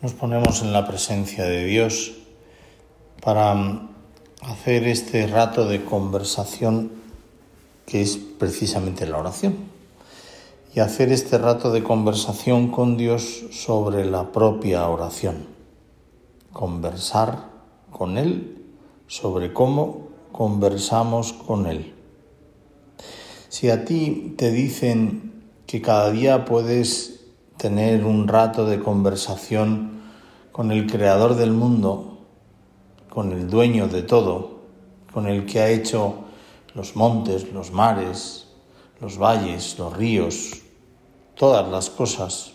Nos ponemos en la presencia de Dios para mm, hacer este rato de conversación que es precisamente la oración. Y hacer este rato de conversación con Dios sobre la propia oración. Conversar con Él sobre cómo conversamos con Él. Si a ti te dicen que cada día puedes tener un rato de conversación con el creador del mundo, con el dueño de todo, con el que ha hecho los montes, los mares, los valles, los ríos, todas las cosas,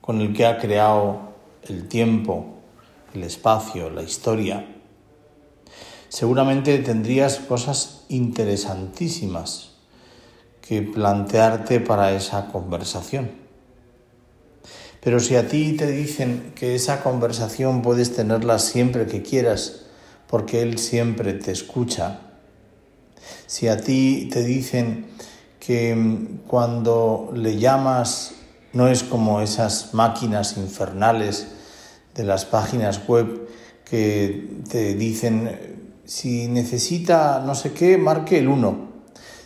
con el que ha creado el tiempo, el espacio, la historia. Seguramente tendrías cosas interesantísimas que plantearte para esa conversación. Pero si a ti te dicen que esa conversación puedes tenerla siempre que quieras, porque Él siempre te escucha, si a ti te dicen que mm, cuando le llamas no es como esas máquinas infernales de las páginas web que te dicen si necesita no sé qué, marque el 1.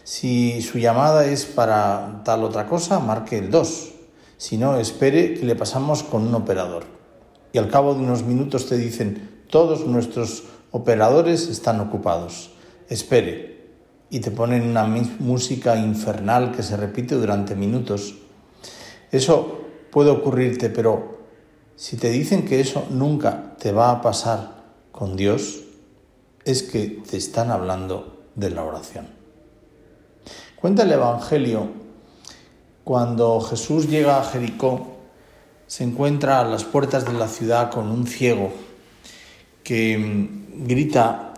Si su llamada es para tal otra cosa, marque el 2. Si no, espere que le pasamos con un operador. Y al cabo de unos minutos te dicen, todos nuestros operadores están ocupados. Espere. Y te ponen una música infernal que se repite durante minutos. Eso puede ocurrirte, pero si te dicen que eso nunca te va a pasar con Dios, es que te están hablando de la oración. Cuenta el Evangelio cuando Jesús llega a Jericó, se encuentra a las puertas de la ciudad con un ciego que mm, grita,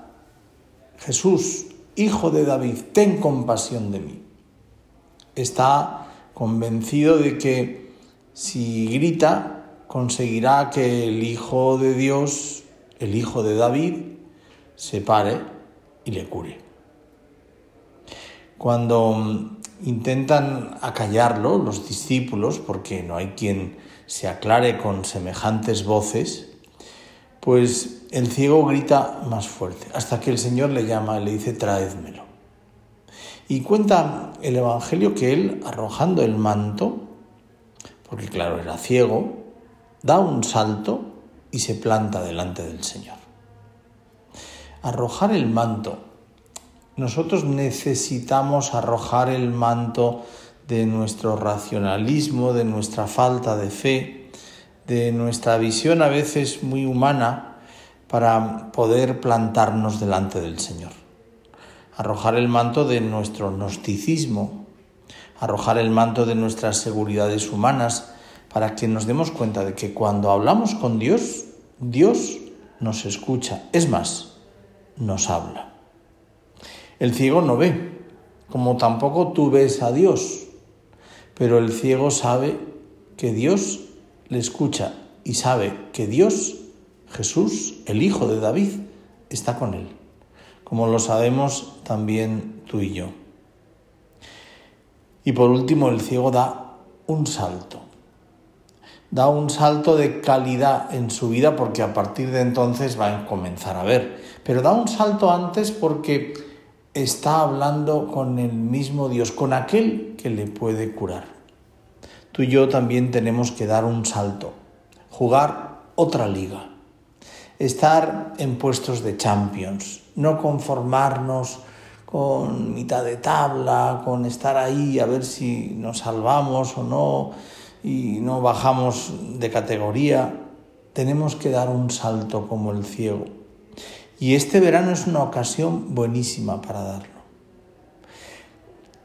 Jesús, hijo de David, ten compasión de mí. Está convencido de que si grita, conseguirá que el Hijo de Dios, el Hijo de David, se pare y le cure. Cuando mm, intentan acallarlo los discípulos, porque no hay quien se aclare con semejantes voces, pues el ciego grita más fuerte, hasta que el Señor le llama y le dice, traédmelo. Y cuenta el Evangelio que él, arrojando el manto, porque claro, era ciego, da un salto y se planta delante del Señor. Arrojar el manto nosotros necesitamos arrojar el manto de nuestro racionalismo, de nuestra falta de fe, de nuestra visión a veces muy humana para poder plantarnos delante del Señor. Arrojar el manto de nuestro gnosticismo, arrojar el manto de nuestras seguridades humanas para que nos demos cuenta de que cuando hablamos con Dios, Dios nos escucha, es más, nos habla. El ciego no ve, como tampoco tú ves a Dios, pero el ciego sabe que Dios le escucha y sabe que Dios, Jesús, el Hijo de David, está con él, como lo sabemos también tú y yo. Y por último, el ciego da un salto. Da un salto de calidad en su vida porque a partir de entonces va a comenzar a ver. Pero da un salto antes porque está hablando con el mismo Dios, con aquel que le puede curar. Tú y yo también tenemos que dar un salto, jugar otra liga, estar en puestos de champions, no conformarnos con mitad de tabla, con estar ahí a ver si nos salvamos o no y no bajamos de categoría. Tenemos que dar un salto como el ciego y este verano es una ocasión buenísima para darlo.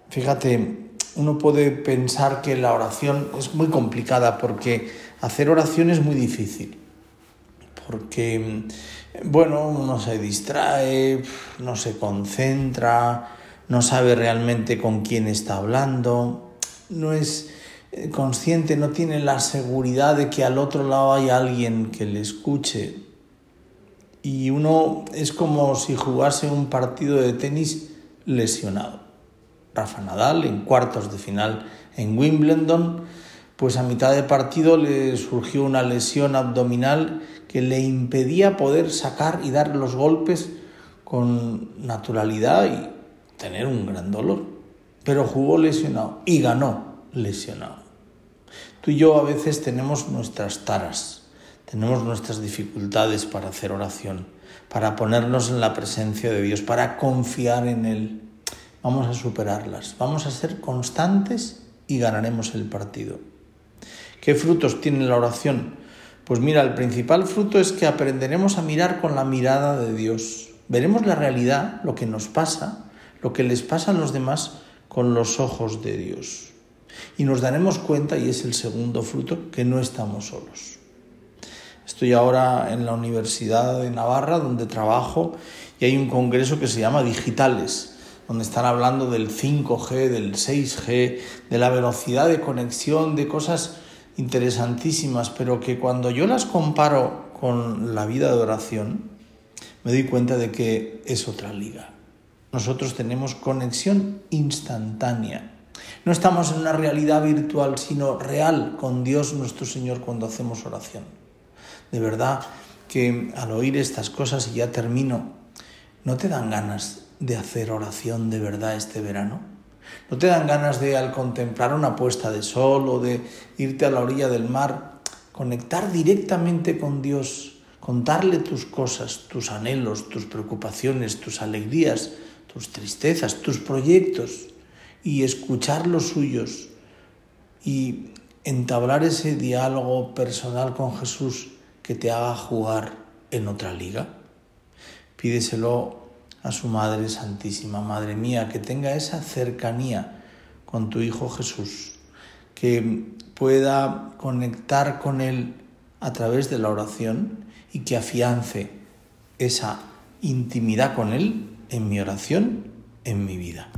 Fíjate, uno puede pensar que la oración es muy complicada porque hacer oración es muy difícil. Porque, bueno, uno se distrae, no se concentra, no sabe realmente con quién está hablando, no es eh, consciente, no tiene la seguridad de que al otro lado hay alguien que le escuche y uno es como si jugase un partido de tenis lesionado. Rafa Nadal en cuartos de final en Wimbledon, pues a mitad de partido le surgió una lesión abdominal que le impedía poder sacar y dar los golpes con naturalidad y tener un gran dolor. Pero jugó lesionado y ganó lesionado. Tú y yo a veces tenemos nuestras taras, tenemos nuestras dificultades para hacer oración, para ponernos en la presencia de Dios, para confiar en Él. Vamos a superarlas, vamos a ser constantes y ganaremos el partido. ¿Qué frutos tiene la oración? Pues mira, el principal fruto es que aprenderemos a mirar con la mirada de Dios. Veremos la realidad, lo que nos pasa, lo que les pasa a los demás con los ojos de Dios. Y nos daremos cuenta, y es el segundo fruto, que no estamos solos. Estoy ahora en la Universidad de Navarra, donde trabajo, y hay un congreso que se llama Digitales, donde están hablando del 5G, del 6G, de la velocidad de conexión, de cosas interesantísimas, pero que cuando yo las comparo con la vida de oración, me doy cuenta de que es otra liga. Nosotros tenemos conexión instantánea. No estamos en una realidad virtual, sino real con Dios nuestro Señor cuando hacemos oración. De verdad que al oír estas cosas, y ya termino, ¿no te dan ganas de hacer oración de verdad este verano? ¿No te dan ganas de, al contemplar una puesta de sol o de irte a la orilla del mar, conectar directamente con Dios, contarle tus cosas, tus anhelos, tus preocupaciones, tus alegrías, tus tristezas, tus proyectos y escuchar los suyos y entablar ese diálogo personal con Jesús que te haga jugar en otra liga? Pídeselo a su Madre Santísima. Madre mía, que tenga esa cercanía con tu Hijo Jesús, que pueda conectar con Él a través de la oración y que afiance esa intimidad con Él en mi oración, en mi vida.